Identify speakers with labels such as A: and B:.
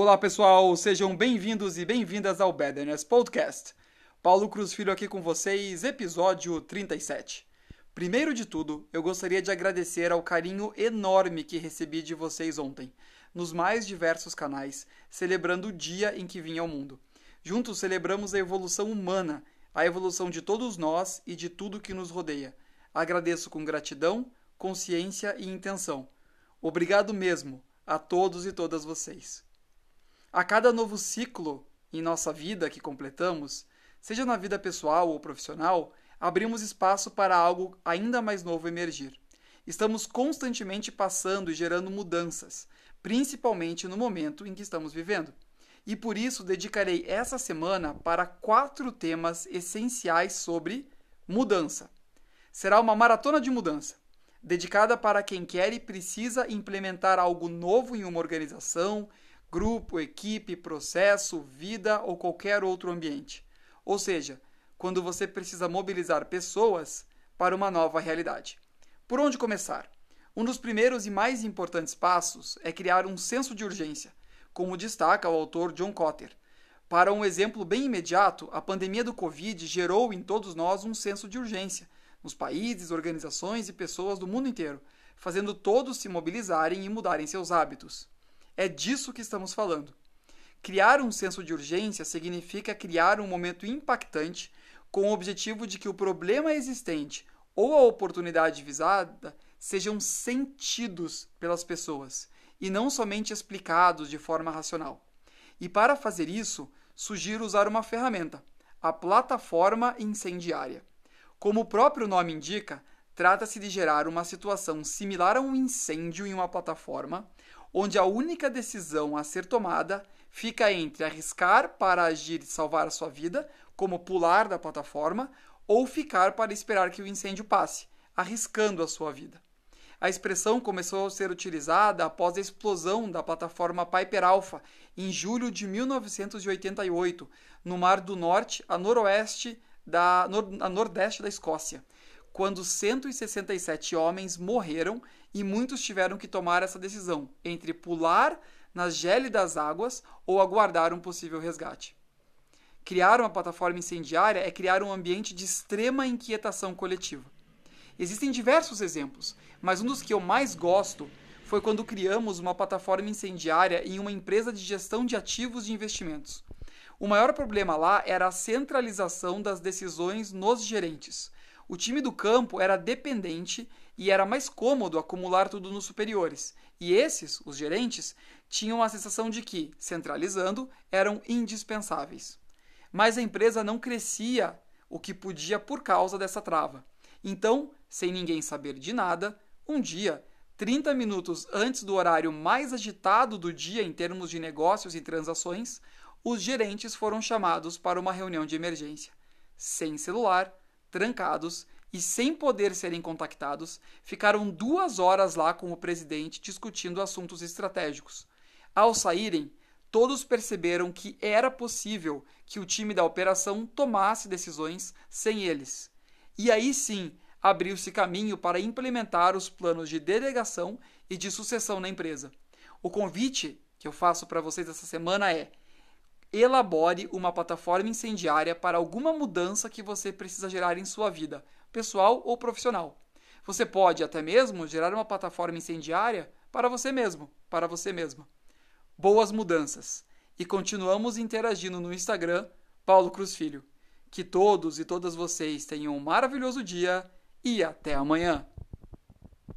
A: Olá pessoal, sejam bem-vindos e bem-vindas ao Badness Podcast. Paulo Cruz Filho aqui com vocês, episódio 37. Primeiro de tudo, eu gostaria de agradecer ao carinho enorme que recebi de vocês ontem, nos mais diversos canais, celebrando o dia em que vim ao mundo. Juntos celebramos a evolução humana, a evolução de todos nós e de tudo que nos rodeia. Agradeço com gratidão, consciência e intenção. Obrigado mesmo a todos e todas vocês. A cada novo ciclo em nossa vida que completamos, seja na vida pessoal ou profissional, abrimos espaço para algo ainda mais novo emergir. Estamos constantemente passando e gerando mudanças, principalmente no momento em que estamos vivendo. E por isso dedicarei essa semana para quatro temas essenciais sobre mudança. Será uma maratona de mudança, dedicada para quem quer e precisa implementar algo novo em uma organização, grupo, equipe, processo, vida ou qualquer outro ambiente. Ou seja, quando você precisa mobilizar pessoas para uma nova realidade. Por onde começar? Um dos primeiros e mais importantes passos é criar um senso de urgência, como destaca o autor John Cotter. Para um exemplo bem imediato, a pandemia do Covid gerou em todos nós um senso de urgência, nos países, organizações e pessoas do mundo inteiro, fazendo todos se mobilizarem e mudarem seus hábitos. É disso que estamos falando. Criar um senso de urgência significa criar um momento impactante com o objetivo de que o problema existente ou a oportunidade visada sejam sentidos pelas pessoas e não somente explicados de forma racional. E para fazer isso, sugiro usar uma ferramenta, a plataforma incendiária. Como o próprio nome indica, trata-se de gerar uma situação similar a um incêndio em uma plataforma, onde a única decisão a ser tomada fica entre arriscar para agir e salvar a sua vida, como pular da plataforma, ou ficar para esperar que o incêndio passe, arriscando a sua vida. A expressão começou a ser utilizada após a explosão da plataforma Piper Alpha em julho de 1988, no Mar do Norte, a noroeste da, a nordeste da Escócia, quando 167 homens morreram e muitos tiveram que tomar essa decisão entre pular nas gélidas águas ou aguardar um possível resgate. Criar uma plataforma incendiária é criar um ambiente de extrema inquietação coletiva. Existem diversos exemplos, mas um dos que eu mais gosto foi quando criamos uma plataforma incendiária em uma empresa de gestão de ativos de investimentos. O maior problema lá era a centralização das decisões nos gerentes. O time do campo era dependente e era mais cômodo acumular tudo nos superiores. E esses, os gerentes, tinham a sensação de que, centralizando, eram indispensáveis. Mas a empresa não crescia o que podia por causa dessa trava. Então, sem ninguém saber de nada, um dia, 30 minutos antes do horário mais agitado do dia em termos de negócios e transações, os gerentes foram chamados para uma reunião de emergência. Sem celular, trancados e sem poder serem contactados, ficaram duas horas lá com o presidente discutindo assuntos estratégicos. Ao saírem, todos perceberam que era possível que o time da operação tomasse decisões sem eles. E aí sim abriu-se caminho para implementar os planos de delegação e de sucessão na empresa. O convite que eu faço para vocês essa semana é: elabore uma plataforma incendiária para alguma mudança que você precisa gerar em sua vida, pessoal ou profissional. Você pode até mesmo gerar uma plataforma incendiária para você mesmo, para você mesma. Boas mudanças. E continuamos interagindo no Instagram, Paulo Cruz Filho. Que todos e todas vocês tenham um maravilhoso dia e até amanhã.